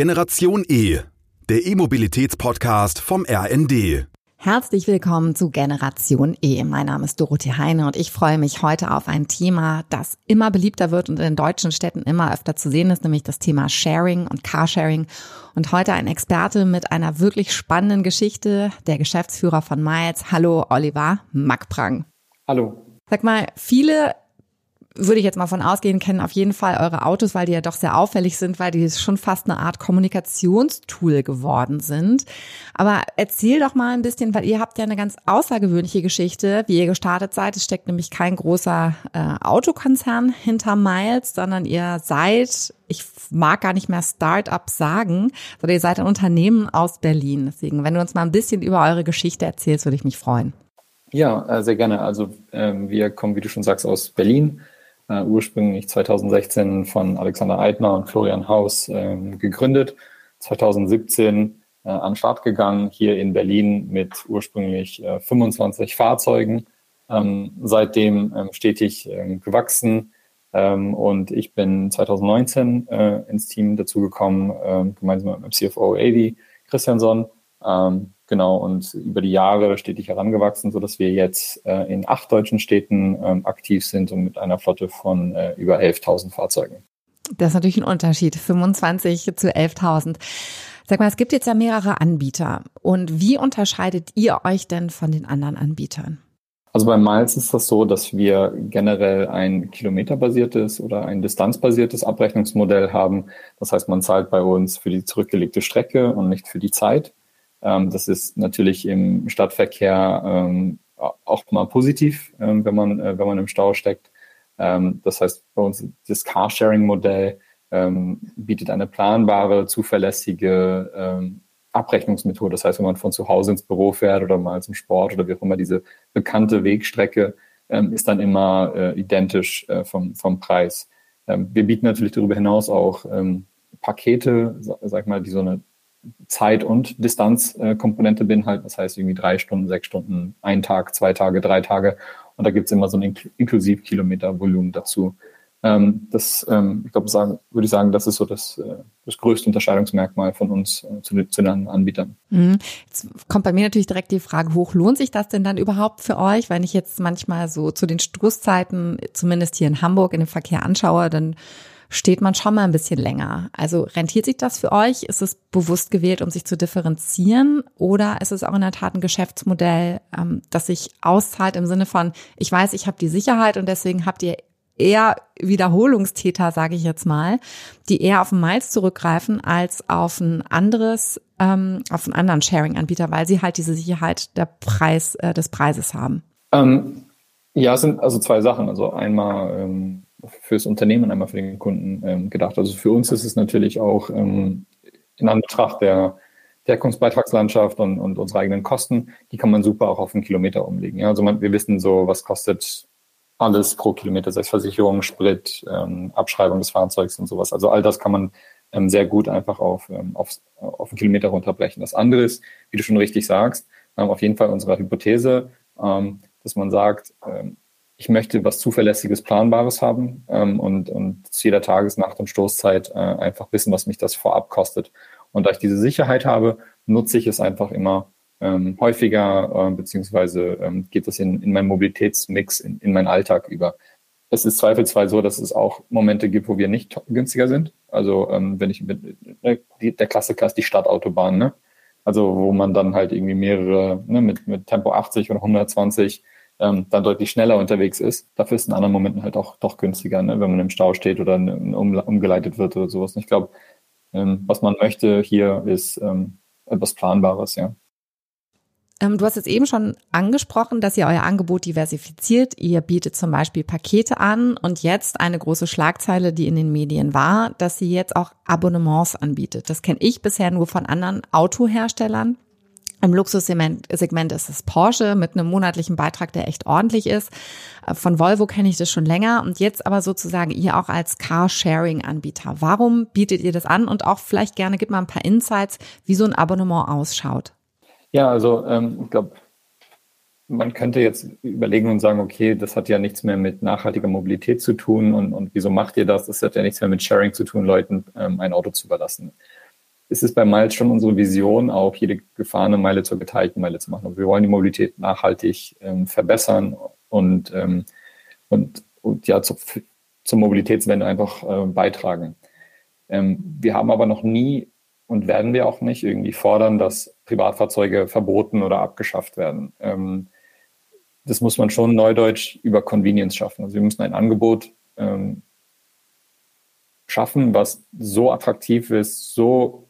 Generation E, der E-Mobilitäts-Podcast vom RND. Herzlich willkommen zu Generation E. Mein Name ist Dorothee Heine und ich freue mich heute auf ein Thema, das immer beliebter wird und in deutschen Städten immer öfter zu sehen ist, nämlich das Thema Sharing und Carsharing. Und heute ein Experte mit einer wirklich spannenden Geschichte, der Geschäftsführer von Miles. Hallo, Oliver Mackprang. Hallo. Sag mal, viele würde ich jetzt mal von ausgehen, kennen auf jeden Fall eure Autos, weil die ja doch sehr auffällig sind, weil die schon fast eine Art Kommunikationstool geworden sind. Aber erzähl doch mal ein bisschen, weil ihr habt ja eine ganz außergewöhnliche Geschichte, wie ihr gestartet seid. Es steckt nämlich kein großer äh, Autokonzern hinter Miles, sondern ihr seid, ich mag gar nicht mehr Start-up sagen, sondern ihr seid ein Unternehmen aus Berlin. Deswegen, wenn du uns mal ein bisschen über eure Geschichte erzählst, würde ich mich freuen. Ja, äh, sehr gerne. Also ähm, wir kommen, wie du schon sagst, aus Berlin äh, ursprünglich 2016 von Alexander Eitner und Florian Haus äh, gegründet, 2017 äh, an den Start gegangen, hier in Berlin mit ursprünglich 25 äh, Fahrzeugen, ähm, seitdem ähm, stetig ähm, gewachsen. Ähm, und ich bin 2019 äh, ins Team dazugekommen, gemeinsam mit meinem CFO Avi Christiansson. Ähm, Genau, und über die Jahre stetig herangewachsen, sodass wir jetzt äh, in acht deutschen Städten ähm, aktiv sind und mit einer Flotte von äh, über 11.000 Fahrzeugen. Das ist natürlich ein Unterschied, 25 zu 11.000. Sag mal, es gibt jetzt ja mehrere Anbieter. Und wie unterscheidet ihr euch denn von den anderen Anbietern? Also bei Miles ist das so, dass wir generell ein kilometerbasiertes oder ein distanzbasiertes Abrechnungsmodell haben. Das heißt, man zahlt bei uns für die zurückgelegte Strecke und nicht für die Zeit. Ähm, das ist natürlich im Stadtverkehr ähm, auch mal positiv, ähm, wenn, man, äh, wenn man im Stau steckt. Das heißt, bei uns das Carsharing-Modell bietet eine planbare, zuverlässige Abrechnungsmethode. Das heißt, wenn man von zu Hause ins Büro fährt oder mal zum Sport oder wie auch immer, diese bekannte Wegstrecke ist dann immer äh, identisch äh, vom, vom Preis. wir bieten natürlich darüber hinaus auch Pakete, sag mal, die so eine Zeit- und Distanzkomponente beinhalten. Das heißt irgendwie drei Stunden, sechs Stunden, ein Tag, zwei Tage, drei Tage. Und da gibt es immer so ein Inklusivkilometervolumen dazu. Ähm, das, ähm, ich glaube, sagen, würde ich sagen, das ist so das, äh, das größte Unterscheidungsmerkmal von uns äh, zu, zu, den Anbietern. Mhm. Jetzt kommt bei mir natürlich direkt die Frage hoch, lohnt sich das denn dann überhaupt für euch? Wenn ich jetzt manchmal so zu den Stoßzeiten, zumindest hier in Hamburg, in dem Verkehr anschaue, dann steht man schon mal ein bisschen länger. Also rentiert sich das für euch? Ist es bewusst gewählt, um sich zu differenzieren? Oder ist es auch in der Tat ein Geschäftsmodell, ähm, das sich auszahlt im Sinne von, ich weiß, ich habe die Sicherheit und deswegen habt ihr eher Wiederholungstäter, sage ich jetzt mal, die eher auf den Miles zurückgreifen als auf ein anderes, ähm, auf einen anderen Sharing-Anbieter, weil sie halt diese Sicherheit der Preis, äh, des Preises haben. Ähm, ja, es sind also zwei Sachen. Also einmal ähm, fürs Unternehmen einmal für den Kunden ähm, gedacht. Also für uns ist es natürlich auch ähm, in Anbetracht der Deckungsbeitragslandschaft und, und unsere eigenen Kosten, die kann man super auch auf einen Kilometer umlegen. Ja? Also man, wir wissen so, was kostet alles pro Kilometer, sei es Versicherung, Sprit, ähm, Abschreibung des Fahrzeugs und sowas. Also all das kann man ähm, sehr gut einfach auf, ähm, auf, auf einen Kilometer runterbrechen. Das andere ist, wie du schon richtig sagst, ähm, auf jeden Fall unsere Hypothese, ähm, dass man sagt, ähm, ich möchte was Zuverlässiges, Planbares haben ähm, und, und zu jeder Tages-, Nacht- und Stoßzeit äh, einfach wissen, was mich das vorab kostet. Und da ich diese Sicherheit habe, nutze ich es einfach immer ähm, häufiger, äh, beziehungsweise ähm, geht das in, in meinen Mobilitätsmix, in, in meinen Alltag über. Es ist zweifelsfrei so, dass es auch Momente gibt, wo wir nicht günstiger sind. Also ähm, wenn ich mit, äh, die, der Klassiker ist die Stadtautobahn, ne? Also wo man dann halt irgendwie mehrere, ne, mit, mit Tempo 80 oder 120 ähm, dann deutlich schneller unterwegs ist. Dafür ist in anderen Momenten halt auch doch günstiger, ne? wenn man im Stau steht oder um, umgeleitet wird oder sowas. Und ich glaube, ähm, was man möchte hier ist ähm, etwas Planbares, ja. Ähm, du hast jetzt eben schon angesprochen, dass ihr euer Angebot diversifiziert. Ihr bietet zum Beispiel Pakete an und jetzt eine große Schlagzeile, die in den Medien war, dass ihr jetzt auch Abonnements anbietet. Das kenne ich bisher nur von anderen Autoherstellern. Im Luxussegment ist es Porsche mit einem monatlichen Beitrag, der echt ordentlich ist. Äh, von Volvo kenne ich das schon länger und jetzt aber sozusagen ihr auch als Carsharing-Anbieter. Warum bietet ihr das an? Und auch vielleicht gerne gib mal ein paar Insights, wie so ein Abonnement ausschaut. Ja, also ähm, ich glaube, man könnte jetzt überlegen und sagen, okay, das hat ja nichts mehr mit nachhaltiger Mobilität zu tun und, und wieso macht ihr das? Das hat ja nichts mehr mit Sharing zu tun, Leuten ähm, ein Auto zu überlassen. Es ist bei Miles schon unsere Vision, auch jede gefahrene Meile zur geteilten Meile zu machen. Also wir wollen die Mobilität nachhaltig ähm, verbessern und, ähm, und, und ja, zu, zur Mobilitätswende einfach äh, beitragen. Ähm, wir haben aber noch nie und werden wir auch nicht irgendwie fordern, dass Privatfahrzeuge verboten oder abgeschafft werden. Ähm, das muss man schon neudeutsch über Convenience schaffen. Also wir müssen ein Angebot ähm, schaffen, was so attraktiv ist, so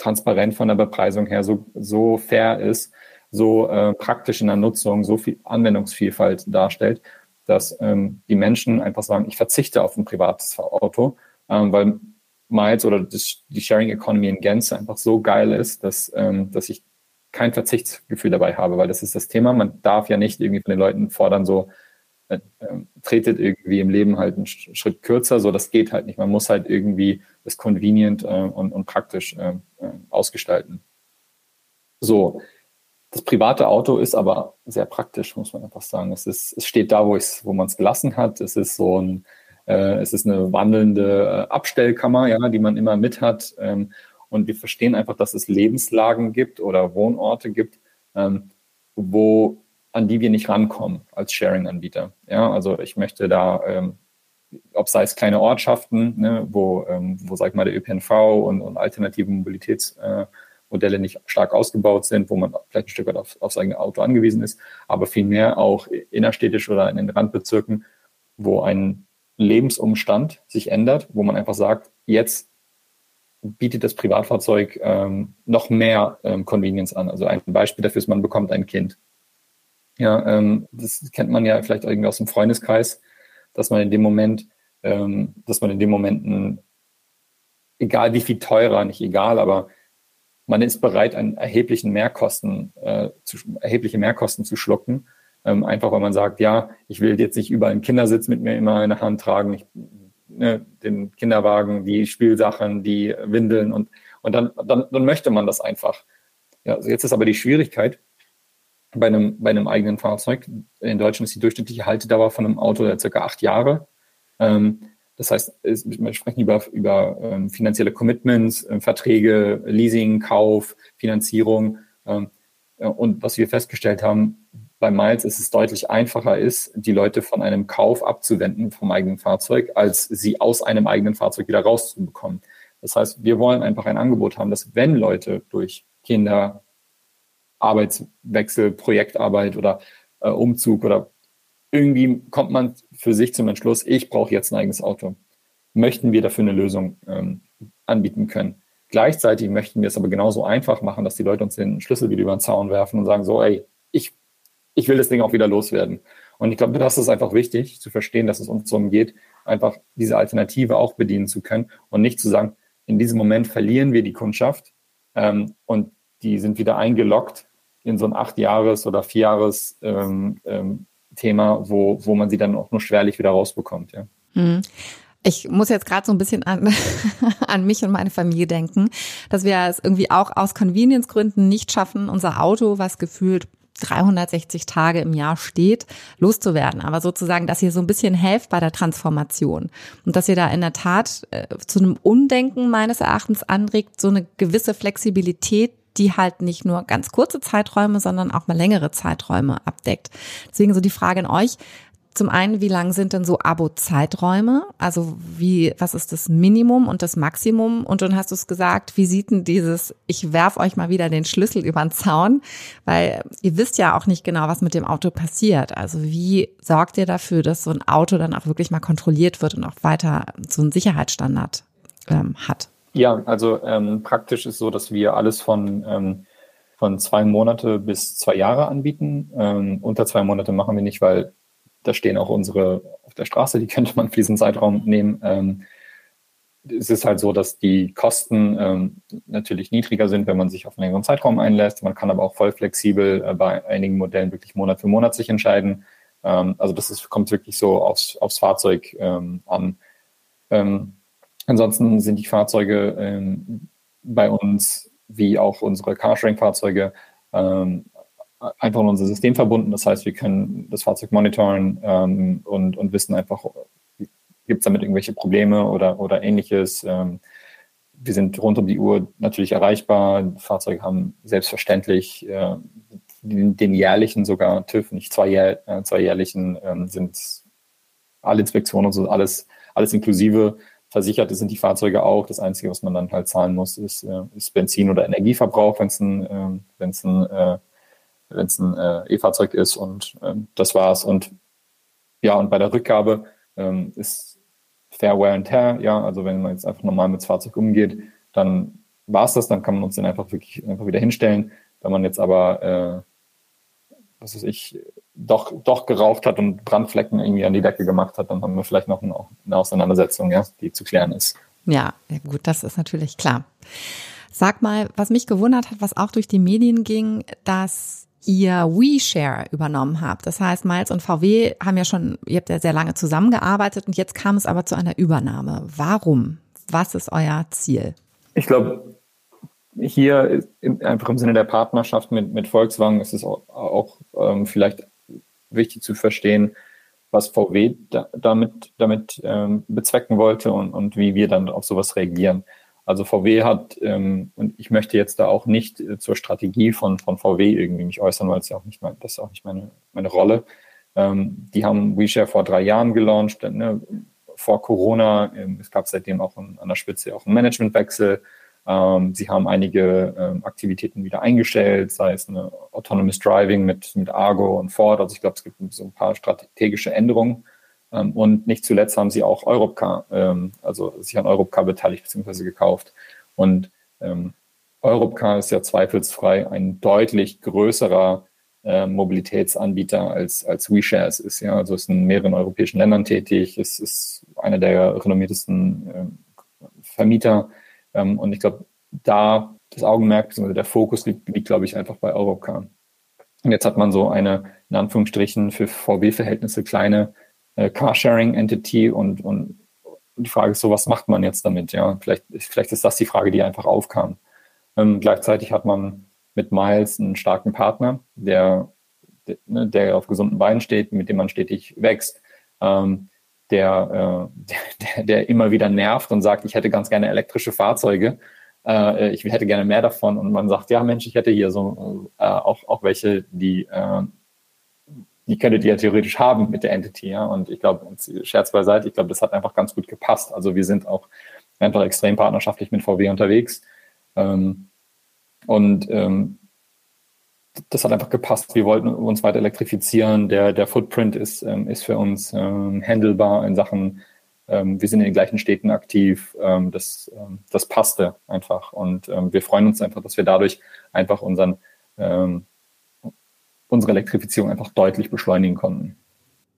transparent von der Bepreisung her, so, so fair ist, so äh, praktisch in der Nutzung, so viel Anwendungsvielfalt darstellt, dass ähm, die Menschen einfach sagen, ich verzichte auf ein privates Auto, ähm, weil Miles oder das, die Sharing Economy in Gänze einfach so geil ist, dass, ähm, dass ich kein Verzichtsgefühl dabei habe, weil das ist das Thema. Man darf ja nicht irgendwie von den Leuten fordern, so äh, tretet irgendwie im Leben halt einen Schritt kürzer, so das geht halt nicht. Man muss halt irgendwie das convenient äh, und, und praktisch äh, äh ausgestalten. So, das private Auto ist aber sehr praktisch, muss man einfach sagen. Es, ist, es steht da, wo, wo man es gelassen hat. Es ist so ein, äh, es ist eine wandelnde äh, Abstellkammer, ja, die man immer mit hat. Ähm, und wir verstehen einfach, dass es Lebenslagen gibt oder Wohnorte gibt, ähm, wo an die wir nicht rankommen als Sharing-Anbieter. Ja, also ich möchte da, ähm, ob sei es kleine Ortschaften, ne, wo, ähm, wo sag ich mal der ÖPNV und, und alternative Mobilitäts äh, nicht stark ausgebaut sind, wo man vielleicht ein Stück weit auf, aufs eigene Auto angewiesen ist, aber vielmehr auch innerstädtisch oder in den Randbezirken, wo ein Lebensumstand sich ändert, wo man einfach sagt, jetzt bietet das Privatfahrzeug ähm, noch mehr ähm, Convenience an. Also ein Beispiel dafür ist, man bekommt ein Kind. Ja, ähm, das kennt man ja vielleicht irgendwie aus dem Freundeskreis, dass man in dem Moment, ähm, dass man in dem Momenten, egal wie viel teurer, nicht egal, aber man ist bereit, an erheblichen Mehrkosten, äh, zu, erhebliche Mehrkosten zu schlucken. Ähm, einfach weil man sagt, ja, ich will jetzt nicht überall einen Kindersitz mit mir immer in der Hand tragen, ich, ne, den Kinderwagen, die Spielsachen, die Windeln und, und dann, dann, dann möchte man das einfach. Ja, also jetzt ist aber die Schwierigkeit bei einem, bei einem eigenen Fahrzeug. In Deutschland ist die durchschnittliche Haltedauer von einem Auto ja circa acht Jahre. Ähm, das heißt, wir sprechen über, über ähm, finanzielle Commitments, äh, Verträge, Leasing, Kauf, Finanzierung. Ähm, äh, und was wir festgestellt haben, bei Miles ist es deutlich einfacher ist, die Leute von einem Kauf abzuwenden vom eigenen Fahrzeug, als sie aus einem eigenen Fahrzeug wieder rauszubekommen. Das heißt, wir wollen einfach ein Angebot haben, dass wenn Leute durch Kinder, Arbeitswechsel, Projektarbeit oder äh, Umzug oder irgendwie kommt man für sich zum Entschluss, ich brauche jetzt ein eigenes Auto. Möchten wir dafür eine Lösung ähm, anbieten können. Gleichzeitig möchten wir es aber genauso einfach machen, dass die Leute uns den Schlüssel wieder über den Zaun werfen und sagen, so, ey, ich, ich will das Ding auch wieder loswerden. Und ich glaube, das ist einfach wichtig, zu verstehen, dass es uns darum geht, einfach diese Alternative auch bedienen zu können und nicht zu sagen, in diesem Moment verlieren wir die Kundschaft ähm, und die sind wieder eingeloggt in so ein acht Jahres oder vier Jahres ähm, ähm, wo, wo man sie dann auch nur schwerlich wieder rausbekommt. Ja. Mhm. Ich muss jetzt gerade so ein bisschen an, an mich und meine Familie denken, dass wir es irgendwie auch aus Convenience-Gründen nicht schaffen, unser Auto, was gefühlt 360 Tage im Jahr steht, loszuwerden. Aber sozusagen, dass ihr so ein bisschen helft bei der Transformation und dass ihr da in der Tat äh, zu einem Umdenken meines Erachtens anregt, so eine gewisse Flexibilität die halt nicht nur ganz kurze Zeiträume, sondern auch mal längere Zeiträume abdeckt. Deswegen so die Frage an euch. Zum einen, wie lang sind denn so Abo-Zeiträume? Also wie, was ist das Minimum und das Maximum? Und dann hast du es gesagt, wie sieht denn dieses, ich werf euch mal wieder den Schlüssel über den Zaun? Weil ihr wisst ja auch nicht genau, was mit dem Auto passiert. Also wie sorgt ihr dafür, dass so ein Auto dann auch wirklich mal kontrolliert wird und auch weiter so einen Sicherheitsstandard ähm, hat? Ja, also ähm, praktisch ist so, dass wir alles von, ähm, von zwei Monate bis zwei Jahre anbieten. Ähm, unter zwei Monate machen wir nicht, weil da stehen auch unsere auf der Straße, die könnte man für diesen Zeitraum nehmen. Ähm, es ist halt so, dass die Kosten ähm, natürlich niedriger sind, wenn man sich auf einen längeren Zeitraum einlässt. Man kann aber auch voll flexibel äh, bei einigen Modellen wirklich Monat für Monat sich entscheiden. Ähm, also das ist, kommt wirklich so aufs, aufs Fahrzeug ähm, an. Ähm, Ansonsten sind die Fahrzeuge ähm, bei uns, wie auch unsere Carsharing-Fahrzeuge, ähm, einfach in unser System verbunden. Das heißt, wir können das Fahrzeug monitoren ähm, und, und wissen einfach, gibt es damit irgendwelche Probleme oder, oder ähnliches. Ähm, wir sind rund um die Uhr natürlich erreichbar. Fahrzeuge haben selbstverständlich äh, den, den, jährlichen sogar TÜV, nicht zwei, äh, zwei jährlichen, ähm, sind alle Inspektionen und so, alles, alles inklusive. Versichert sind die Fahrzeuge auch. Das Einzige, was man dann halt zahlen muss, ist, äh, ist Benzin oder Energieverbrauch, wenn es ein, äh, wenn's ein, äh, wenn's ein äh, E-Fahrzeug ist. Und ähm, das war's. Und ja, und bei der Rückgabe ähm, ist Fair Wear and Tear, ja, also wenn man jetzt einfach normal mit dem Fahrzeug umgeht, dann war es das, dann kann man uns den einfach wirklich einfach wieder hinstellen. Wenn man jetzt aber, äh, was weiß ich, doch, doch geraucht hat und Brandflecken irgendwie an die Decke gemacht hat, dann haben wir vielleicht noch eine Auseinandersetzung, ja, die zu klären ist. Ja, gut, das ist natürlich klar. Sag mal, was mich gewundert hat, was auch durch die Medien ging, dass ihr WeShare übernommen habt. Das heißt, Miles und VW haben ja schon, ihr habt ja sehr lange zusammengearbeitet und jetzt kam es aber zu einer Übernahme. Warum? Was ist euer Ziel? Ich glaube, hier einfach im Sinne der Partnerschaft mit, mit Volkswagen ist es auch, auch ähm, vielleicht wichtig zu verstehen, was VW da, damit, damit ähm, bezwecken wollte und, und wie wir dann auf sowas reagieren. Also VW hat, ähm, und ich möchte jetzt da auch nicht äh, zur Strategie von, von VW irgendwie mich äußern, weil es ja auch nicht mein, das ist auch nicht meine, meine Rolle. Ähm, die haben WeShare vor drei Jahren gelauncht, ne, vor Corona. Ähm, es gab seitdem auch an, an der Spitze auch einen Managementwechsel. Ähm, sie haben einige ähm, Aktivitäten wieder eingestellt, sei es eine Autonomous Driving mit, mit Argo und Ford. Also ich glaube, es gibt so ein paar strategische Änderungen. Ähm, und nicht zuletzt haben sie auch Europcar, ähm, also sich an Europcar beteiligt bzw. gekauft. Und ähm, Europcar ist ja zweifelsfrei ein deutlich größerer äh, Mobilitätsanbieter als, als WeShare es ist. Ja, also ist in mehreren europäischen Ländern tätig. Es ist einer der renommiertesten äh, Vermieter. Ähm, und ich glaube, da das Augenmerk bzw. der Fokus liegt, liegt, glaube ich, einfach bei Europcar. Und jetzt hat man so eine, in Anführungsstrichen, für VW-Verhältnisse kleine äh, Carsharing-Entity und, und die Frage ist so, was macht man jetzt damit? Ja, vielleicht, vielleicht ist das die Frage, die einfach aufkam. Ähm, gleichzeitig hat man mit Miles einen starken Partner, der, der, ne, der auf gesunden Beinen steht, mit dem man stetig wächst, ähm, der, äh, der, der immer wieder nervt und sagt, ich hätte ganz gerne elektrische Fahrzeuge, äh, ich hätte gerne mehr davon. Und man sagt, ja Mensch, ich hätte hier so äh, auch, auch welche, die äh, die könntet ihr ja theoretisch haben mit der Entity, ja. Und ich glaube, Scherz beiseite, ich glaube, das hat einfach ganz gut gepasst. Also wir sind auch einfach extrem partnerschaftlich mit VW unterwegs. Ähm, und ähm, das hat einfach gepasst. Wir wollten uns weiter elektrifizieren. Der, der Footprint ist, ähm, ist für uns ähm, handelbar in Sachen, ähm, wir sind in den gleichen Städten aktiv. Ähm, das, ähm, das passte einfach. Und ähm, wir freuen uns einfach, dass wir dadurch einfach unseren unsere Elektrifizierung einfach deutlich beschleunigen konnten.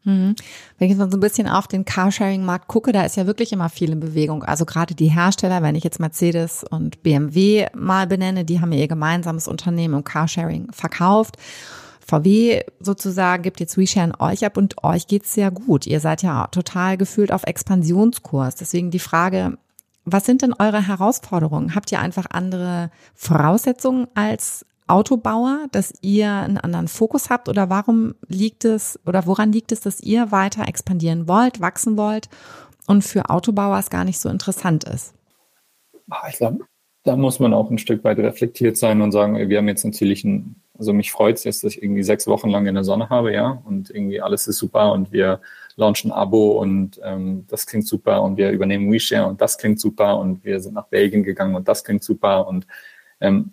Mhm. Wenn ich jetzt so ein bisschen auf den Carsharing-Markt gucke, da ist ja wirklich immer viel in Bewegung. Also gerade die Hersteller, wenn ich jetzt Mercedes und BMW mal benenne, die haben ja ihr gemeinsames Unternehmen im Carsharing verkauft. VW sozusagen gibt jetzt WeShare an euch ab und euch geht's sehr gut. Ihr seid ja total gefühlt auf Expansionskurs. Deswegen die Frage, was sind denn eure Herausforderungen? Habt ihr einfach andere Voraussetzungen als Autobauer, dass ihr einen anderen Fokus habt oder warum liegt es oder woran liegt es, dass ihr weiter expandieren wollt, wachsen wollt und für Autobauer es gar nicht so interessant ist? Ah, ich glaube, da muss man auch ein Stück weit reflektiert sein und sagen, wir haben jetzt natürlich ein, also mich freut es jetzt, dass ich irgendwie sechs Wochen lang in der Sonne habe, ja, und irgendwie alles ist super und wir launchen Abo und ähm, das klingt super und wir übernehmen WeShare und das klingt super und wir sind nach Belgien gegangen und das klingt super und ähm,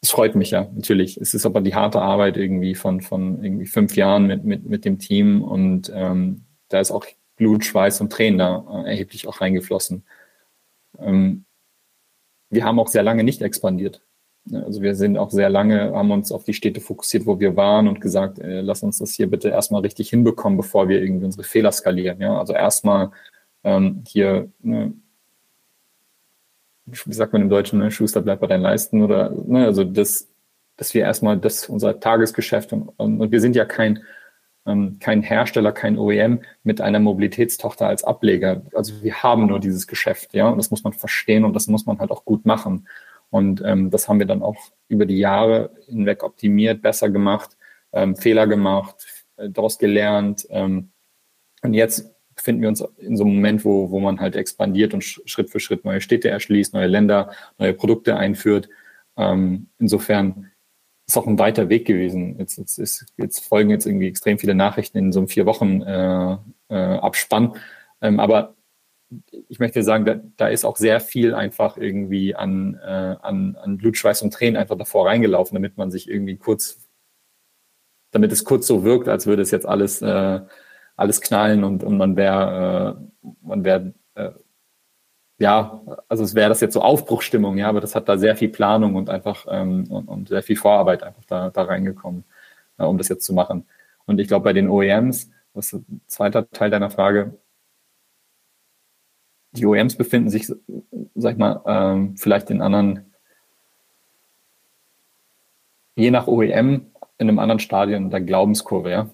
es freut mich ja, natürlich. Es ist aber die harte Arbeit irgendwie von, von irgendwie fünf Jahren mit, mit, mit dem Team und ähm, da ist auch Blut, Schweiß und Tränen da äh, erheblich auch reingeflossen. Ähm, wir haben auch sehr lange nicht expandiert. Also wir sind auch sehr lange, haben uns auf die Städte fokussiert, wo wir waren und gesagt, äh, lass uns das hier bitte erstmal richtig hinbekommen, bevor wir irgendwie unsere Fehler skalieren. Ja? Also erstmal ähm, hier ne, wie sagt man im Deutschen, ne, Schuster bleibt bei deinen Leisten oder, ne, also das, dass wir erstmal das, unser Tagesgeschäft und, und wir sind ja kein, ähm, kein Hersteller, kein OEM mit einer Mobilitätstochter als Ableger. Also wir haben nur dieses Geschäft, ja, und das muss man verstehen und das muss man halt auch gut machen. Und ähm, das haben wir dann auch über die Jahre hinweg optimiert, besser gemacht, ähm, Fehler gemacht, äh, daraus gelernt. Ähm, und jetzt befinden wir uns in so einem Moment, wo, wo man halt expandiert und Schritt für Schritt neue Städte erschließt, neue Länder, neue Produkte einführt. Ähm, insofern ist auch ein weiter Weg gewesen. Jetzt, jetzt, ist, jetzt folgen jetzt irgendwie extrem viele Nachrichten in so einem vier Wochen äh, äh, Abspann. Ähm, aber ich möchte sagen, da, da ist auch sehr viel einfach irgendwie an, äh, an, an Blut, Schweiß und Tränen einfach davor reingelaufen, damit man sich irgendwie kurz, damit es kurz so wirkt, als würde es jetzt alles, äh, alles knallen und, und man wäre, äh, man wäre äh, ja, also es wäre das jetzt so Aufbruchstimmung, ja, aber das hat da sehr viel Planung und einfach ähm, und, und sehr viel Vorarbeit einfach da, da reingekommen, äh, um das jetzt zu machen. Und ich glaube, bei den OEMs, das ist ein zweiter Teil deiner Frage, die OEMs befinden sich, sag ich mal, ähm, vielleicht in anderen, je nach OEM, in einem anderen Stadion der Glaubenskurve, ja.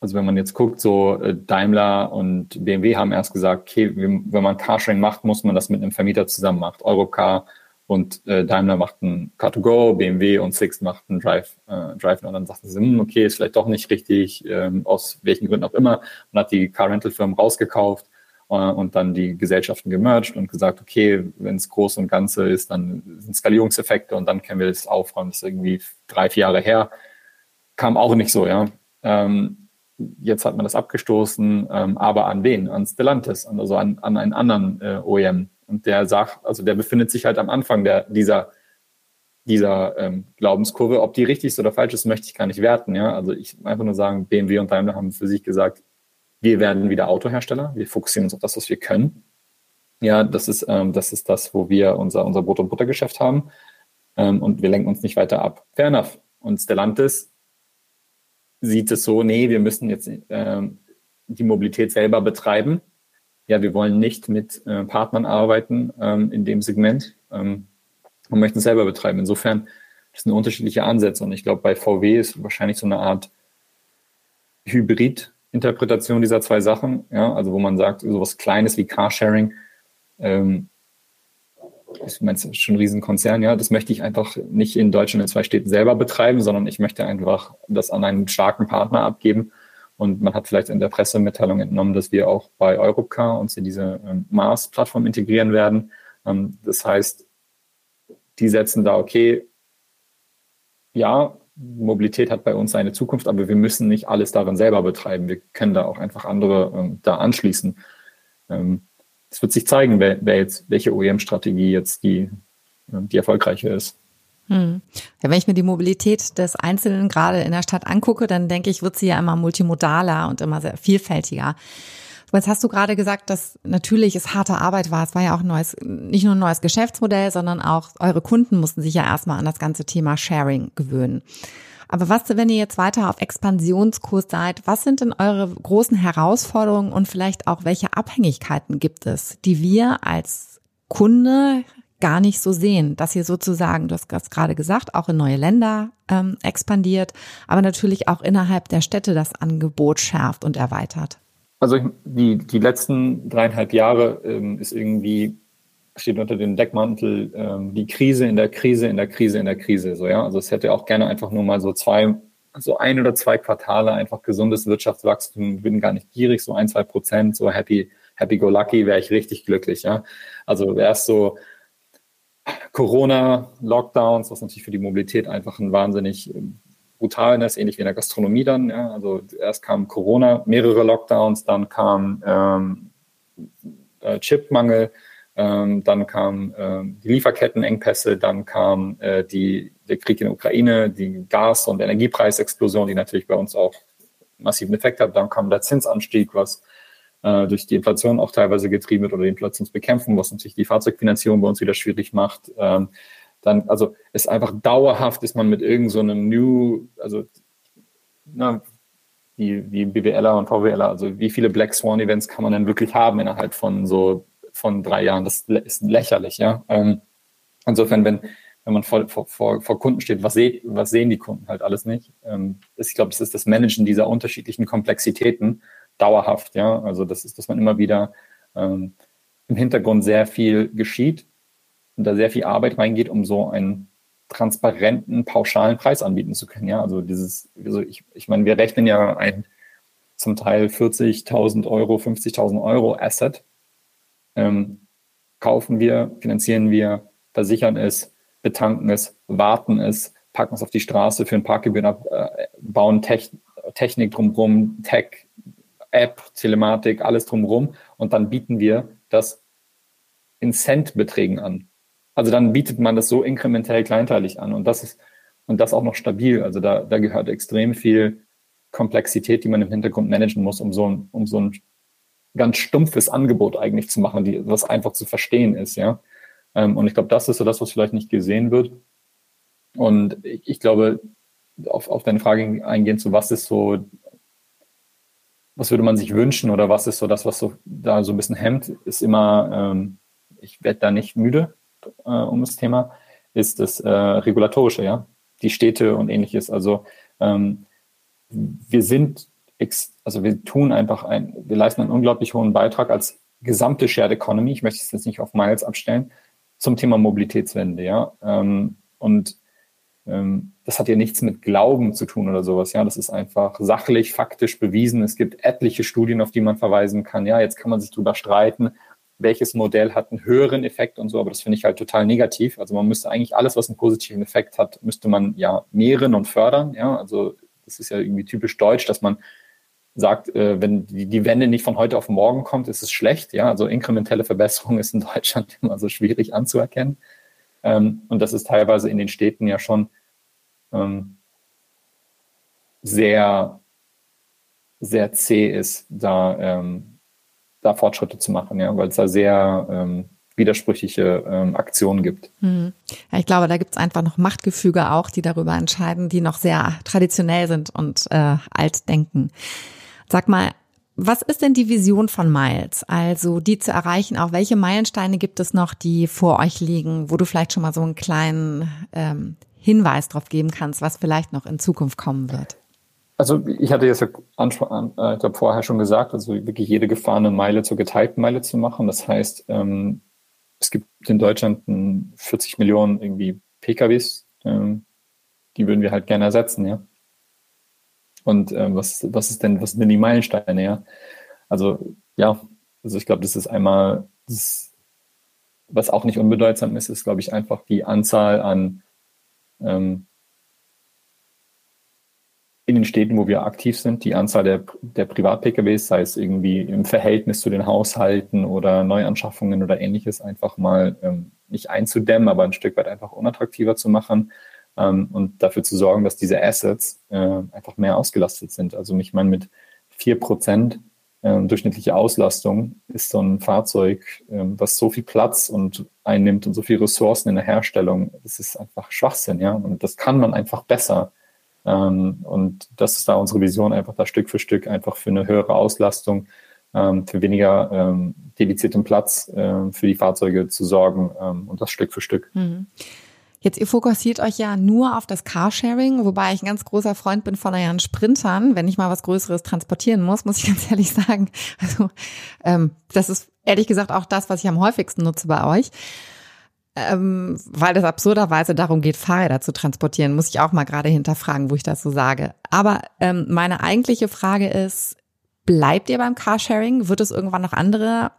Also wenn man jetzt guckt, so äh, Daimler und BMW haben erst gesagt, okay, wenn man Carsharing macht, muss man das mit einem Vermieter zusammen machen. Europcar und äh, Daimler macht ein Car2Go, BMW und Six macht ein Drive, äh, Drive und dann sagten sie, hm, okay, ist vielleicht doch nicht richtig, ähm, aus welchen Gründen auch immer. Man hat die Car-Rental-Firmen rausgekauft äh, und dann die Gesellschaften gemerged und gesagt, okay, wenn es groß und ganze ist, dann sind Skalierungseffekte und dann können wir das aufräumen. Das ist irgendwie drei, vier Jahre her. Kam auch nicht so, ja. Ähm, Jetzt hat man das abgestoßen, ähm, aber an wen? An Stellantis, also an, an einen anderen äh, OEM. Und der sagt, also der befindet sich halt am Anfang der, dieser, dieser ähm, Glaubenskurve. Ob die richtig ist oder falsch ist, möchte ich gar nicht werten. Ja? Also ich einfach nur sagen, BMW und Daimler haben für sich gesagt, wir werden wieder Autohersteller, wir fokussieren uns auf das, was wir können. Ja, das ist, ähm, das ist das, wo wir unser, unser Brot- und Buttergeschäft haben. Ähm, und wir lenken uns nicht weiter ab. Fair enough. Und Stellantis sieht es so, nee, wir müssen jetzt ähm, die Mobilität selber betreiben. Ja, wir wollen nicht mit äh, Partnern arbeiten ähm, in dem Segment ähm, und möchten es selber betreiben. Insofern das sind unterschiedliche Ansätze und ich glaube, bei VW ist wahrscheinlich so eine Art Hybrid-Interpretation dieser zwei Sachen. Ja, also wo man sagt, sowas Kleines wie Carsharing ähm, ich meine, es ist schon ein Riesenkonzern, ja, das möchte ich einfach nicht in Deutschland in zwei Städten selber betreiben, sondern ich möchte einfach das an einen starken Partner abgeben. Und man hat vielleicht in der Pressemitteilung entnommen, dass wir auch bei Europcar uns in diese ähm, Mars-Plattform integrieren werden. Ähm, das heißt, die setzen da, okay, ja, Mobilität hat bei uns eine Zukunft, aber wir müssen nicht alles darin selber betreiben. Wir können da auch einfach andere ähm, da anschließen. Ähm, es wird sich zeigen, wer, wer jetzt, welche OEM-Strategie jetzt die, die erfolgreiche ist. Hm. Ja, wenn ich mir die Mobilität des Einzelnen gerade in der Stadt angucke, dann denke ich, wird sie ja immer multimodaler und immer sehr vielfältiger. Jetzt hast du gerade gesagt, dass natürlich es harte Arbeit war. Es war ja auch ein neues, nicht nur ein neues Geschäftsmodell, sondern auch eure Kunden mussten sich ja erstmal an das ganze Thema Sharing gewöhnen. Aber was, wenn ihr jetzt weiter auf Expansionskurs seid, was sind denn eure großen Herausforderungen und vielleicht auch welche Abhängigkeiten gibt es, die wir als Kunde gar nicht so sehen, dass ihr sozusagen, du hast das gerade gesagt, auch in neue Länder ähm, expandiert, aber natürlich auch innerhalb der Städte das Angebot schärft und erweitert? Also die, die letzten dreieinhalb Jahre ähm, ist irgendwie steht unter dem Deckmantel ähm, die Krise in der Krise in der Krise in der Krise. So ja, also es hätte auch gerne einfach nur mal so zwei, so ein oder zwei Quartale einfach gesundes Wirtschaftswachstum. Bin gar nicht gierig, so ein zwei Prozent, so happy happy go lucky wäre ich richtig glücklich. Ja, also erst so Corona, Lockdowns, was natürlich für die Mobilität einfach ein wahnsinnig ähm, brutal ist, ähnlich wie in der Gastronomie dann. Ja, also erst kam Corona, mehrere Lockdowns, dann kam ähm, äh, Chipmangel ähm, dann kamen äh, die Lieferkettenengpässe, dann kam äh, die, der Krieg in der Ukraine, die Gas- und Energiepreisexplosion, die natürlich bei uns auch massiven Effekt hat. Dann kam der Zinsanstieg, was äh, durch die Inflation auch teilweise getrieben wird oder die Inflationsbekämpfung, was natürlich die Fahrzeugfinanzierung bei uns wieder schwierig macht. Ähm, dann, also ist einfach dauerhaft, ist man mit irgendeinem so New, also na, wie, wie BWLer und VWLer, also wie viele Black Swan Events kann man denn wirklich haben innerhalb von so von drei Jahren. Das ist lächerlich, ja. Ähm, insofern, wenn, wenn man vor, vor, vor Kunden steht, was, seh, was sehen die Kunden halt alles nicht? Ähm, ich glaube, das ist das Managen dieser unterschiedlichen Komplexitäten dauerhaft, ja. Also das ist, dass man immer wieder ähm, im Hintergrund sehr viel geschieht und da sehr viel Arbeit reingeht, um so einen transparenten, pauschalen Preis anbieten zu können. Ja, also dieses, also ich, ich meine, wir rechnen ja ein zum Teil 40.000 Euro, 50.000 Euro Asset, ähm, kaufen wir, finanzieren wir, versichern es, betanken es, warten es, packen es auf die Straße, für ein Parkgebühren ab, äh, bauen Tech, Technik drumherum, Tech, App, Telematik, alles drumherum und dann bieten wir das in Centbeträgen an. Also dann bietet man das so inkrementell kleinteilig an und das ist und das auch noch stabil. Also da, da gehört extrem viel Komplexität, die man im Hintergrund managen muss, um so ein, um so ein ganz stumpfes Angebot eigentlich zu machen, die, was einfach zu verstehen ist, ja. Ähm, und ich glaube, das ist so das, was vielleicht nicht gesehen wird. Und ich, ich glaube, auf, auf deine Frage eingehend, so was ist so, was würde man sich wünschen oder was ist so das, was so da so ein bisschen hemmt, ist immer, ähm, ich werde da nicht müde äh, um das Thema, ist das äh, Regulatorische, ja, die Städte und ähnliches. Also ähm, wir sind, also wir tun einfach ein, wir leisten einen unglaublich hohen Beitrag als gesamte Shared Economy, ich möchte es jetzt nicht auf Miles abstellen, zum Thema Mobilitätswende, ja. Ähm, und ähm, das hat ja nichts mit Glauben zu tun oder sowas, ja. Das ist einfach sachlich, faktisch bewiesen. Es gibt etliche Studien, auf die man verweisen kann. Ja, jetzt kann man sich drüber streiten, welches Modell hat einen höheren Effekt und so, aber das finde ich halt total negativ. Also man müsste eigentlich alles, was einen positiven Effekt hat, müsste man ja mehren und fördern. Ja, also das ist ja irgendwie typisch deutsch, dass man sagt, äh, wenn die, die Wende nicht von heute auf morgen kommt, ist es schlecht. Ja, also inkrementelle Verbesserung ist in Deutschland immer so schwierig anzuerkennen. Ähm, und das ist teilweise in den Städten ja schon ähm, sehr, sehr zäh ist, da ähm, da Fortschritte zu machen, ja, weil es da sehr ähm, widersprüchliche ähm, Aktionen gibt. Hm. Ja, ich glaube, da gibt es einfach noch Machtgefüge auch, die darüber entscheiden, die noch sehr traditionell sind und äh, alt denken. Sag mal, was ist denn die Vision von Miles? Also die zu erreichen, auch welche Meilensteine gibt es noch, die vor euch liegen, wo du vielleicht schon mal so einen kleinen ähm, Hinweis drauf geben kannst, was vielleicht noch in Zukunft kommen wird? Also ich hatte jetzt ja äh, ich vorher schon gesagt, also wirklich jede gefahrene Meile zur geteilten Meile zu machen. Das heißt, ähm, es gibt in Deutschland 40 Millionen irgendwie PKWs, ähm, die würden wir halt gerne ersetzen, ja. Und ähm, was, was ist denn, was sind denn die Meilensteine, ja? Also ja, also ich glaube, das ist einmal, das, was auch nicht unbedeutsam ist, ist, glaube ich, einfach die Anzahl an ähm, in den Städten, wo wir aktiv sind, die Anzahl der, der Privat-PKWs, sei es irgendwie im Verhältnis zu den Haushalten oder Neuanschaffungen oder ähnliches, einfach mal ähm, nicht einzudämmen, aber ein Stück weit einfach unattraktiver zu machen ähm, und dafür zu sorgen, dass diese Assets äh, einfach mehr ausgelastet sind. Also ich meine, mit vier Prozent äh, durchschnittliche Auslastung ist so ein Fahrzeug, äh, was so viel Platz und einnimmt und so viel Ressourcen in der Herstellung, das ist einfach Schwachsinn, ja. Und das kann man einfach besser ähm, und das ist da unsere Vision, einfach da Stück für Stück einfach für eine höhere Auslastung, ähm, für weniger ähm, dedizierten Platz äh, für die Fahrzeuge zu sorgen ähm, und das Stück für Stück. Mhm. Jetzt, ihr fokussiert euch ja nur auf das Carsharing, wobei ich ein ganz großer Freund bin von euren Sprintern. Wenn ich mal was Größeres transportieren muss, muss ich ganz ehrlich sagen. Also ähm, das ist ehrlich gesagt auch das, was ich am häufigsten nutze bei euch ähm, weil es absurderweise darum geht, Fahrräder zu transportieren, muss ich auch mal gerade hinterfragen, wo ich das so sage. Aber ähm, meine eigentliche Frage ist, bleibt ihr beim Carsharing? Wird es irgendwann noch andere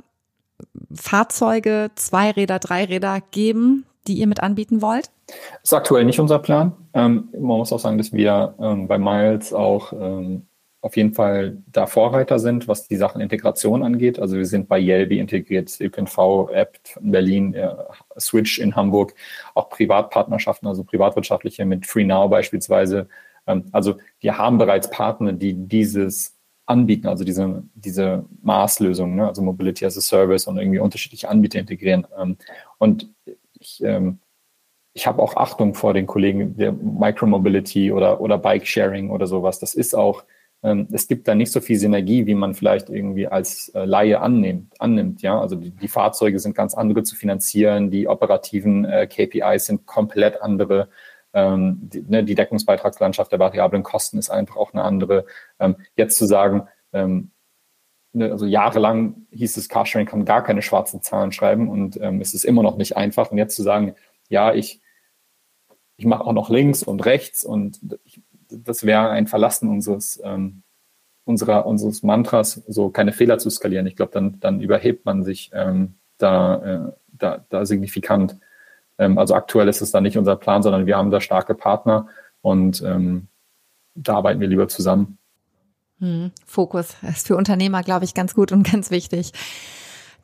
Fahrzeuge, Zweiräder, Dreiräder geben, die ihr mit anbieten wollt? Das ist aktuell nicht unser Plan. Ähm, man muss auch sagen, dass wir ähm, bei Miles auch ähm, auf jeden Fall da Vorreiter sind, was die Sachen Integration angeht. Also wir sind bei Yelby integriert, ÖPNV-App in Berlin, äh, Switch in Hamburg, auch Privatpartnerschaften, also privatwirtschaftliche mit FreeNow beispielsweise. Ähm, also wir haben bereits Partner, die dieses anbieten, also diese, diese Maßlösung, ne? also Mobility as a Service und irgendwie unterschiedliche Anbieter integrieren. Ähm, und ich, ähm, ich habe auch Achtung vor den Kollegen der Micromobility oder, oder Bike Sharing oder sowas. Das ist auch ähm, es gibt da nicht so viel Synergie, wie man vielleicht irgendwie als äh, Laie annimmt. annimmt ja? Also die, die Fahrzeuge sind ganz andere zu finanzieren, die operativen äh, KPIs sind komplett andere. Ähm, die, ne, die Deckungsbeitragslandschaft der variablen Kosten ist einfach auch eine andere. Ähm, jetzt zu sagen, ähm, also jahrelang hieß es, Carsharing kann gar keine schwarzen Zahlen schreiben und ähm, es ist immer noch nicht einfach. Und jetzt zu sagen, ja, ich, ich mache auch noch links und rechts und ich das wäre ein Verlassen unseres, ähm, unserer, unseres Mantras, so keine Fehler zu skalieren. Ich glaube, dann, dann überhebt man sich ähm, da, äh, da, da signifikant. Ähm, also aktuell ist es da nicht unser Plan, sondern wir haben da starke Partner und ähm, da arbeiten wir lieber zusammen. Hm, Fokus ist für Unternehmer, glaube ich, ganz gut und ganz wichtig.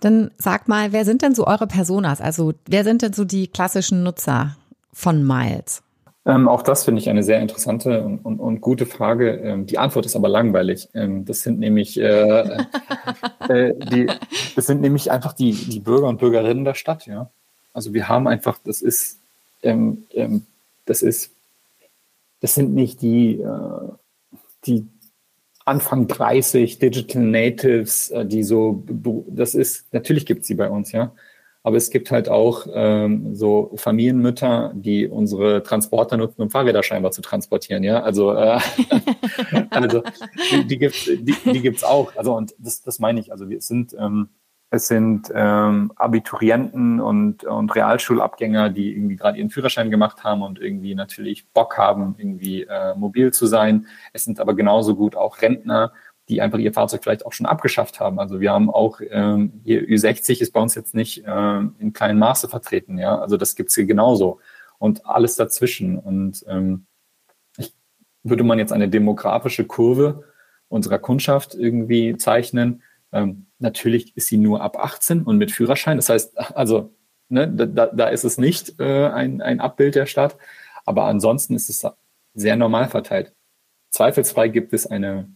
Dann sag mal, wer sind denn so eure Personas? Also wer sind denn so die klassischen Nutzer von Miles? Ähm, auch das finde ich eine sehr interessante und, und, und gute Frage. Ähm, die Antwort ist aber langweilig. Ähm, das sind nämlich äh, äh, die, das sind nämlich einfach die, die Bürger und Bürgerinnen der Stadt, ja. Also wir haben einfach, das ist, ähm, ähm, das ist, das sind nicht die, äh, die Anfang 30 Digital Natives, äh, die so, das ist, natürlich gibt es sie bei uns, ja. Aber es gibt halt auch ähm, so Familienmütter, die unsere Transporter nutzen, um Fahrräder scheinbar zu transportieren. Ja, also, äh, also die, die gibt's, die, die gibt's auch. Also und das, das meine ich. Also wir sind ähm, es sind ähm, Abiturienten und, und Realschulabgänger, die irgendwie gerade ihren Führerschein gemacht haben und irgendwie natürlich Bock haben, irgendwie äh, mobil zu sein. Es sind aber genauso gut auch Rentner, die einfach ihr Fahrzeug vielleicht auch schon abgeschafft haben. Also wir haben auch ähm, hier Ü60 ist bei uns jetzt nicht ähm, in kleinem Maße vertreten, ja. Also das gibt's hier genauso und alles dazwischen. Und ähm, ich, würde man jetzt eine demografische Kurve unserer Kundschaft irgendwie zeichnen, ähm, natürlich ist sie nur ab 18 und mit Führerschein. Das heißt, also ne, da, da ist es nicht äh, ein, ein Abbild der Stadt, aber ansonsten ist es sehr normal verteilt. Zweifelsfrei gibt es eine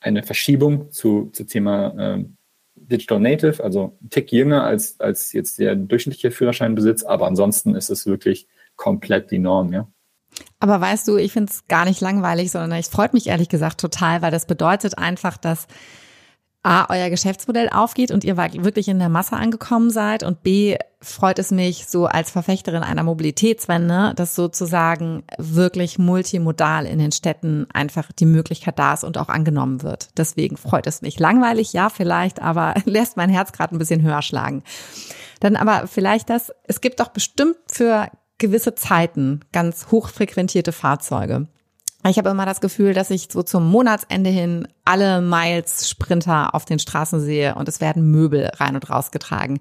eine Verschiebung zu, zu Thema ähm, Digital Native, also ein Tick jünger als, als jetzt der durchschnittliche Führerscheinbesitz, aber ansonsten ist es wirklich komplett die Norm, ja. Aber weißt du, ich finde es gar nicht langweilig, sondern es freut mich ehrlich gesagt total, weil das bedeutet einfach, dass A, euer Geschäftsmodell aufgeht und ihr wirklich in der Masse angekommen seid und B, freut es mich so als Verfechterin einer Mobilitätswende, dass sozusagen wirklich multimodal in den Städten einfach die Möglichkeit da ist und auch angenommen wird. Deswegen freut es mich. Langweilig, ja, vielleicht, aber lässt mein Herz gerade ein bisschen höher schlagen. Dann aber vielleicht das, es gibt doch bestimmt für gewisse Zeiten ganz hochfrequentierte Fahrzeuge. Ich habe immer das Gefühl, dass ich so zum Monatsende hin alle Miles Sprinter auf den Straßen sehe und es werden Möbel rein und raus getragen.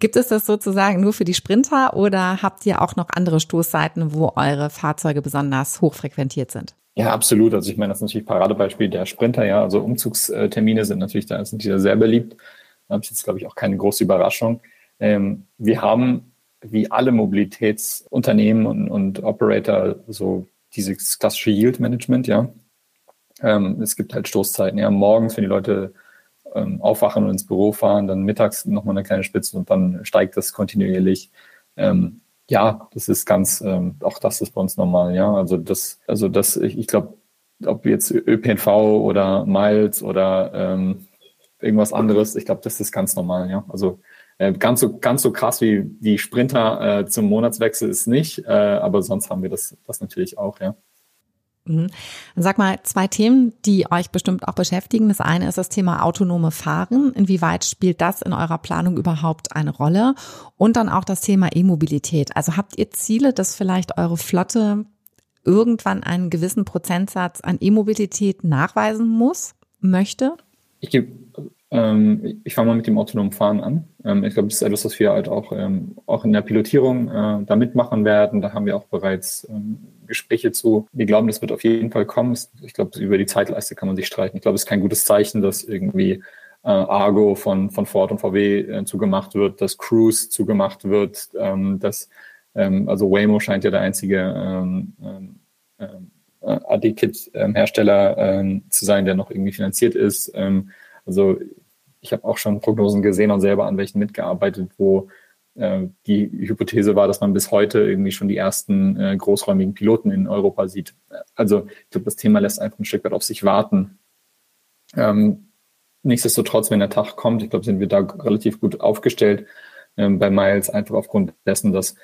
Gibt es das sozusagen nur für die Sprinter oder habt ihr auch noch andere Stoßseiten, wo eure Fahrzeuge besonders hochfrequentiert sind? Ja, absolut. Also ich meine, das ist natürlich Paradebeispiel der Sprinter, ja. Also Umzugstermine sind natürlich da, sind die da sehr beliebt. Das ist jetzt, glaube ich, auch keine große Überraschung. Ähm, wir haben wie alle Mobilitätsunternehmen und, und Operator so dieses klassische Yield Management, ja. Ähm, es gibt halt Stoßzeiten, ja. Morgens, wenn die Leute ähm, aufwachen und ins Büro fahren, dann mittags nochmal eine kleine Spitze und dann steigt das kontinuierlich. Ähm, ja, das ist ganz, ähm, auch das ist bei uns normal, ja. Also das, also das, ich, ich glaube, ob jetzt ÖPNV oder Miles oder ähm, irgendwas anderes, ich glaube, das ist ganz normal, ja. Also äh, ganz so ganz so krass wie die Sprinter äh, zum Monatswechsel ist nicht, äh, aber sonst haben wir das das natürlich auch, ja. Mhm. Sag mal, zwei Themen, die euch bestimmt auch beschäftigen. Das eine ist das Thema autonome Fahren. Inwieweit spielt das in eurer Planung überhaupt eine Rolle? Und dann auch das Thema E-Mobilität. Also habt ihr Ziele, dass vielleicht eure Flotte irgendwann einen gewissen Prozentsatz an E-Mobilität nachweisen muss, möchte? Ich gebe ähm, ich fange mal mit dem autonomen Fahren an. Ähm, ich glaube, das ist etwas, was wir halt auch, ähm, auch in der Pilotierung äh, da mitmachen werden. Da haben wir auch bereits ähm, Gespräche zu. Wir glauben, das wird auf jeden Fall kommen. Ich glaube, über die Zeitleiste kann man sich streiten. Ich glaube, es ist kein gutes Zeichen, dass irgendwie äh, Argo von, von Ford und VW äh, zugemacht wird, dass Cruise zugemacht wird, ähm, dass ähm, also Waymo scheint ja der einzige äh, AD-Kit-Hersteller zu sein, der noch irgendwie finanziert ist. Also ich habe auch schon Prognosen gesehen und selber an welchen mitgearbeitet, wo äh, die Hypothese war, dass man bis heute irgendwie schon die ersten äh, großräumigen Piloten in Europa sieht. Also ich glaube, das Thema lässt einfach ein Stück weit auf sich warten. Ähm, nichtsdestotrotz, wenn der Tag kommt, ich glaube, sind wir da relativ gut aufgestellt ähm, bei Miles, einfach aufgrund dessen, dass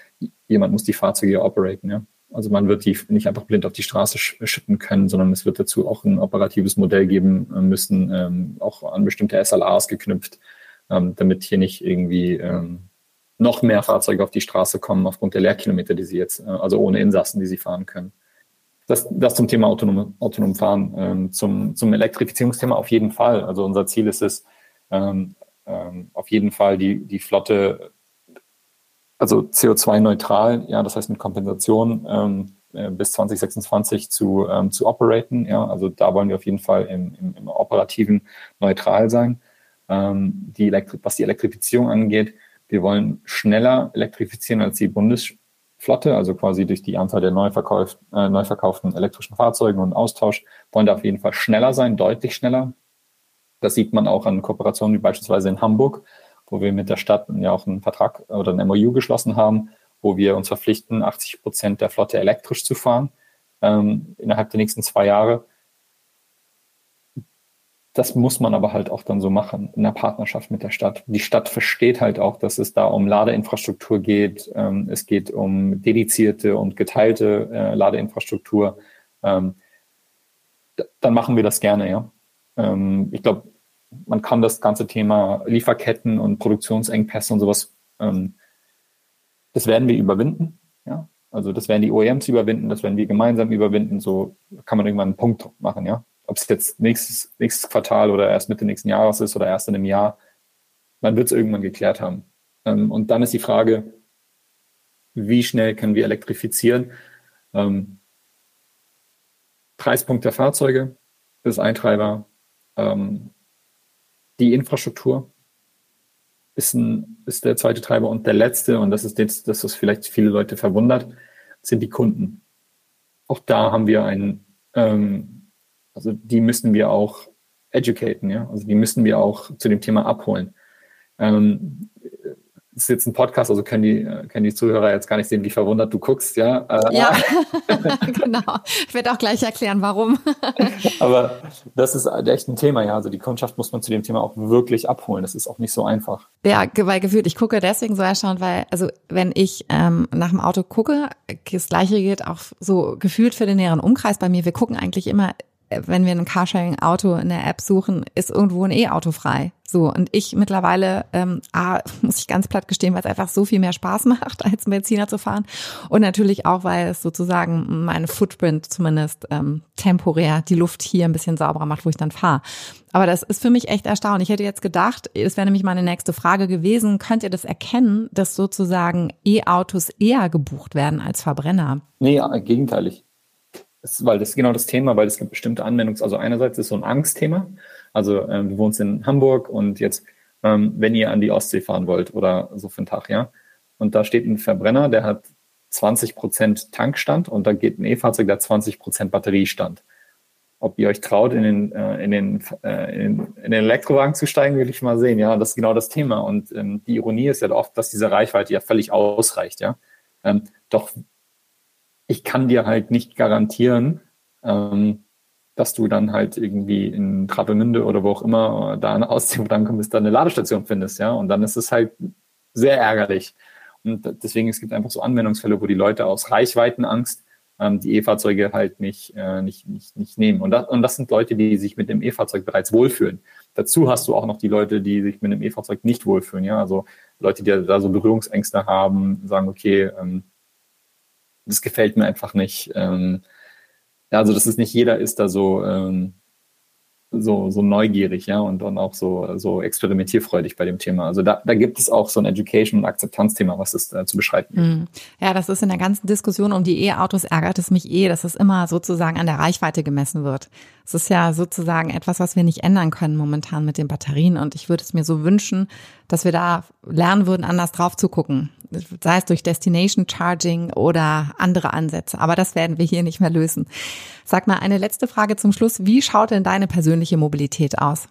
jemand muss die Fahrzeuge operaten. Ja? Also man wird die nicht einfach blind auf die Straße schippen können, sondern es wird dazu auch ein operatives Modell geben äh, müssen, ähm, auch an bestimmte SLAs geknüpft, ähm, damit hier nicht irgendwie ähm, noch mehr Fahrzeuge auf die Straße kommen aufgrund der Leerkilometer, die sie jetzt, äh, also ohne Insassen, die sie fahren können. das, das zum Thema autonom, autonom Fahren. Ähm, zum, zum Elektrifizierungsthema auf jeden Fall. Also unser Ziel ist es, ähm, ähm, auf jeden Fall die, die Flotte, also CO2-neutral, ja, das heißt mit Kompensation ähm, äh, bis 2026 zu, ähm, zu operaten. Ja, also da wollen wir auf jeden Fall im, im, im operativen neutral sein. Ähm, die Elektri was die Elektrifizierung angeht, wir wollen schneller elektrifizieren als die Bundesflotte, also quasi durch die Anzahl der neu, verkauft, äh, neu verkauften elektrischen Fahrzeugen und Austausch, wollen da auf jeden Fall schneller sein, deutlich schneller. Das sieht man auch an Kooperationen wie beispielsweise in Hamburg, wo wir mit der Stadt ja auch einen Vertrag oder ein MOU geschlossen haben, wo wir uns verpflichten, 80 Prozent der Flotte elektrisch zu fahren ähm, innerhalb der nächsten zwei Jahre. Das muss man aber halt auch dann so machen in der Partnerschaft mit der Stadt. Die Stadt versteht halt auch, dass es da um Ladeinfrastruktur geht. Ähm, es geht um dedizierte und geteilte äh, Ladeinfrastruktur. Ähm, dann machen wir das gerne, ja. Ähm, ich glaube, man kann das ganze Thema Lieferketten und Produktionsengpässe und sowas ähm, das werden wir überwinden. Ja? Also das werden die OEMs überwinden, das werden wir gemeinsam überwinden. So kann man irgendwann einen Punkt machen, ja. Ob es jetzt nächstes, nächstes Quartal oder erst Mitte nächsten Jahres ist oder erst in einem Jahr, man wird es irgendwann geklärt haben. Ähm, und dann ist die Frage, wie schnell können wir elektrifizieren? Ähm, Preispunkt der Fahrzeuge ist ein Treiber. Ähm, die Infrastruktur, ist, ein, ist der zweite Treiber. Und der letzte, und das ist jetzt das, was vielleicht viele Leute verwundert, sind die Kunden. Auch da haben wir einen, ähm, also die müssen wir auch educaten, ja. Also die müssen wir auch zu dem Thema abholen. Ähm, ist jetzt ein Podcast, also können die, können die Zuhörer jetzt gar nicht sehen, wie verwundert du guckst, ja? Äh, ja, genau. Ich werde auch gleich erklären, warum. Aber das ist echt ein Thema, ja. Also die Kundschaft muss man zu dem Thema auch wirklich abholen. Das ist auch nicht so einfach. Ja, weil gefühlt, ich gucke deswegen so erstaunt, weil, also wenn ich ähm, nach dem Auto gucke, das gleiche gilt auch so gefühlt für den näheren Umkreis bei mir. Wir gucken eigentlich immer wenn wir ein Carsharing-Auto in der App suchen, ist irgendwo ein E-Auto frei. So, und ich mittlerweile, ähm, A, muss ich ganz platt gestehen, weil es einfach so viel mehr Spaß macht, als Benziner zu fahren. Und natürlich auch, weil es sozusagen meine Footprint zumindest ähm, temporär die Luft hier ein bisschen sauberer macht, wo ich dann fahre. Aber das ist für mich echt erstaunlich. Ich hätte jetzt gedacht, das wäre nämlich meine nächste Frage gewesen, könnt ihr das erkennen, dass sozusagen E-Autos eher gebucht werden als Verbrenner? Nee, gegenteilig. Das, weil das ist genau das Thema, weil es gibt bestimmte Anwendungs-, also einerseits ist so ein Angstthema. Also ähm, du wohnst in Hamburg und jetzt, ähm, wenn ihr an die Ostsee fahren wollt oder so für einen Tag, ja, und da steht ein Verbrenner, der hat 20 Prozent Tankstand und da geht ein E-Fahrzeug, der hat 20 Prozent Batteriestand. Ob ihr euch traut, in den, äh, in, den, äh, in, in den Elektrowagen zu steigen, will ich mal sehen. Ja, das ist genau das Thema. Und ähm, die Ironie ist ja oft, dass diese Reichweite ja völlig ausreicht. Ja, ähm, doch ich kann dir halt nicht garantieren, ähm, dass du dann halt irgendwie in Travemünde oder wo auch immer da aus dem rankommst, bis da eine Ladestation findest, ja. Und dann ist es halt sehr ärgerlich. Und deswegen, es gibt einfach so Anwendungsfälle, wo die Leute aus Reichweitenangst ähm, die E-Fahrzeuge halt nicht, äh, nicht, nicht, nicht nehmen. Und das, und das sind Leute, die sich mit dem E-Fahrzeug bereits wohlfühlen. Dazu hast du auch noch die Leute, die sich mit dem E-Fahrzeug nicht wohlfühlen, ja. Also Leute, die da so Berührungsängste haben, sagen, okay, ähm, das gefällt mir einfach nicht. Ähm, also, dass es nicht jeder ist da so, ähm, so, so neugierig, ja, und dann auch so, so experimentierfreudig bei dem Thema. Also da, da gibt es auch so ein Education- und Akzeptanzthema, was es äh, zu beschreiten gibt. Mhm. Ja, das ist in der ganzen Diskussion um die E-Autos ärgert es mich eh, dass es immer sozusagen an der Reichweite gemessen wird. Es ist ja sozusagen etwas, was wir nicht ändern können momentan mit den Batterien. Und ich würde es mir so wünschen, dass wir da lernen würden, anders drauf zu gucken. Sei es durch Destination Charging oder andere Ansätze. Aber das werden wir hier nicht mehr lösen. Sag mal, eine letzte Frage zum Schluss. Wie schaut denn deine persönliche Mobilität aus?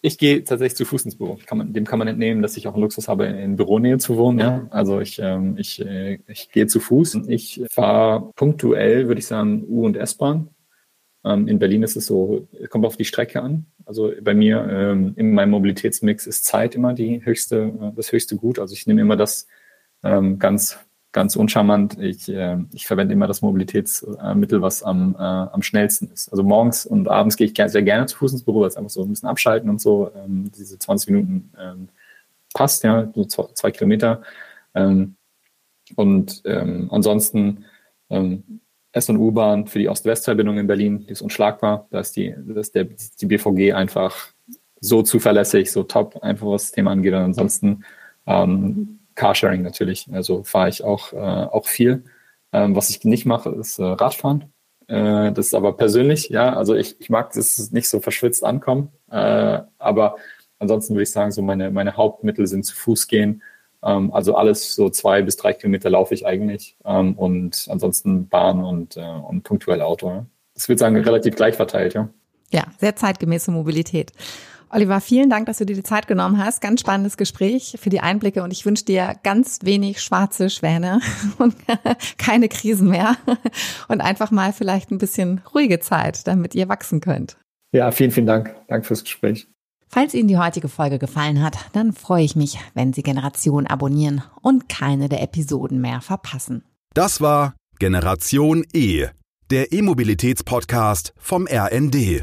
Ich gehe tatsächlich zu Fuß ins Büro. Kann man, dem kann man entnehmen, dass ich auch einen Luxus habe, in Büronähe zu wohnen. Ja? Also ich, ähm, ich, äh, ich gehe zu Fuß. Ich fahre punktuell, würde ich sagen, U- und S-Bahn. Ähm, in Berlin ist es so, kommt auf die Strecke an. Also bei mir ähm, in meinem Mobilitätsmix ist Zeit immer die höchste, äh, das höchste Gut. Also ich nehme immer das ähm, ganz ganz uncharmant. Ich, ich verwende immer das Mobilitätsmittel, was am, äh, am schnellsten ist. Also morgens und abends gehe ich sehr gerne zu Fuß ins Büro, weil es einfach so ein bisschen abschalten und so. Diese 20 Minuten passt, ja, so zwei, Kilometer. Und ansonsten S- und U-Bahn für die Ost-West-Verbindung in Berlin, die ist unschlagbar. Da ist die, das ist der, die BVG einfach so zuverlässig, so top, einfach was das Thema angeht. Und ansonsten ähm, Carsharing natürlich. Also fahre ich auch, äh, auch viel. Ähm, was ich nicht mache, ist äh, Radfahren. Äh, das ist aber persönlich, ja. Also ich, ich mag das nicht so verschwitzt ankommen. Äh, aber ansonsten würde ich sagen, so meine, meine Hauptmittel sind zu Fuß gehen. Ähm, also alles so zwei bis drei Kilometer laufe ich eigentlich. Ähm, und ansonsten Bahn und, äh, und punktuell Auto. Ja. Das würde sagen, relativ gleich verteilt, ja. Ja, sehr zeitgemäße Mobilität. Oliver, vielen Dank, dass du dir die Zeit genommen hast. Ganz spannendes Gespräch für die Einblicke und ich wünsche dir ganz wenig schwarze Schwäne und keine Krisen mehr und einfach mal vielleicht ein bisschen ruhige Zeit, damit ihr wachsen könnt. Ja, vielen, vielen Dank. Danke fürs Gespräch. Falls Ihnen die heutige Folge gefallen hat, dann freue ich mich, wenn Sie Generation abonnieren und keine der Episoden mehr verpassen. Das war Generation E, der E-Mobilitäts-Podcast vom RND.